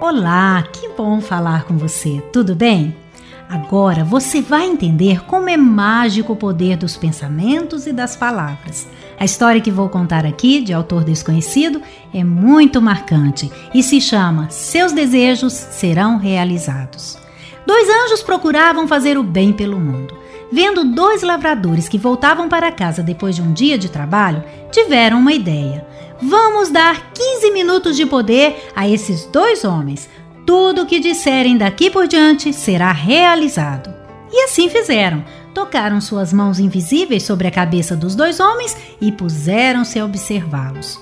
Olá, que bom falar com você, tudo bem? Agora você vai entender como é mágico o poder dos pensamentos e das palavras. A história que vou contar aqui, de autor desconhecido, é muito marcante e se chama Seus Desejos Serão Realizados. Dois anjos procuravam fazer o bem pelo mundo. Vendo dois lavradores que voltavam para casa depois de um dia de trabalho, tiveram uma ideia. Vamos dar 15 minutos de poder a esses dois homens. Tudo o que disserem daqui por diante será realizado. E assim fizeram. Tocaram suas mãos invisíveis sobre a cabeça dos dois homens e puseram-se a observá-los.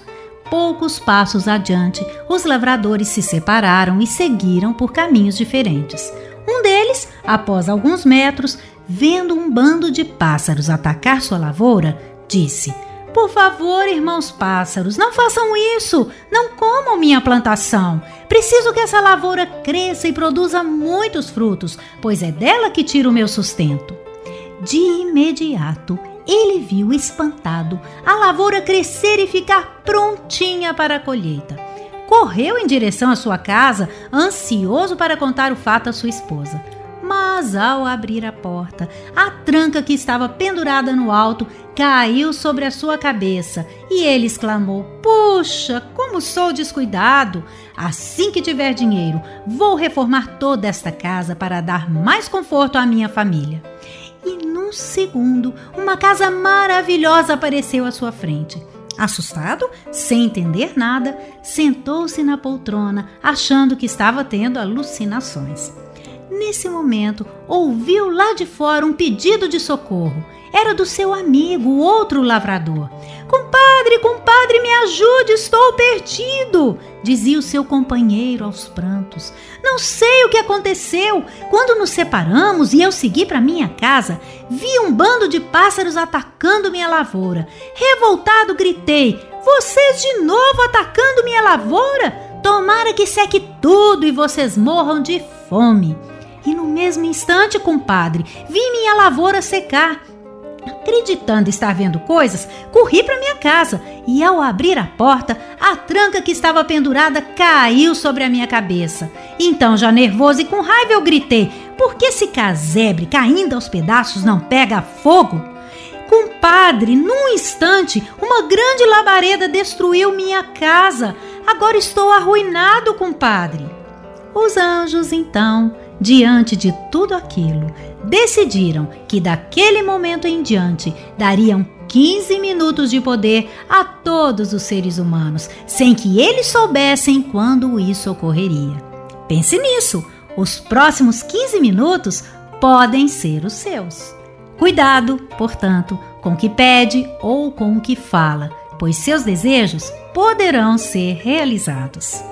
Poucos passos adiante, os lavradores se separaram e seguiram por caminhos diferentes. Um deles, após alguns metros, vendo um bando de pássaros atacar sua lavoura, disse: por favor, irmãos pássaros, não façam isso! Não comam minha plantação! Preciso que essa lavoura cresça e produza muitos frutos, pois é dela que tiro o meu sustento. De imediato, ele viu espantado a lavoura crescer e ficar prontinha para a colheita. Correu em direção à sua casa, ansioso para contar o fato à sua esposa. Mas ao abrir a porta, a tranca que estava pendurada no alto caiu sobre a sua cabeça e ele exclamou: Puxa, como sou descuidado! Assim que tiver dinheiro, vou reformar toda esta casa para dar mais conforto à minha família. E num segundo, uma casa maravilhosa apareceu à sua frente. Assustado, sem entender nada, sentou-se na poltrona, achando que estava tendo alucinações. Nesse momento, ouviu lá de fora um pedido de socorro. Era do seu amigo, o outro lavrador. Compadre, compadre, me ajude, estou perdido, dizia o seu companheiro aos prantos. Não sei o que aconteceu. Quando nos separamos e eu segui para minha casa, vi um bando de pássaros atacando minha lavoura. Revoltado, gritei: Vocês de novo atacando minha lavoura? Tomara que seque tudo e vocês morram de fome. E no mesmo instante, compadre, vi minha lavoura secar. Acreditando estar vendo coisas, corri para minha casa e, ao abrir a porta, a tranca que estava pendurada caiu sobre a minha cabeça. Então, já nervoso e com raiva, eu gritei: Por que esse casebre caindo aos pedaços não pega fogo? Compadre, num instante, uma grande labareda destruiu minha casa. Agora estou arruinado, compadre. Os anjos, então, diante de tudo aquilo, decidiram que daquele momento em diante dariam 15 minutos de poder a todos os seres humanos, sem que eles soubessem quando isso ocorreria. Pense nisso, os próximos 15 minutos podem ser os seus. Cuidado, portanto, com o que pede ou com o que fala, pois seus desejos poderão ser realizados.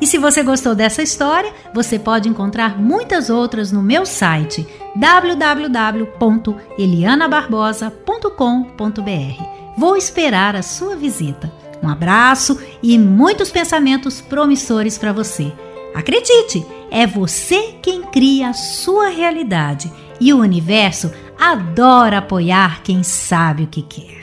E se você gostou dessa história, você pode encontrar muitas outras no meu site www.elianabarbosa.com.br. Vou esperar a sua visita. Um abraço e muitos pensamentos promissores para você. Acredite, é você quem cria a sua realidade e o universo adora apoiar quem sabe o que quer.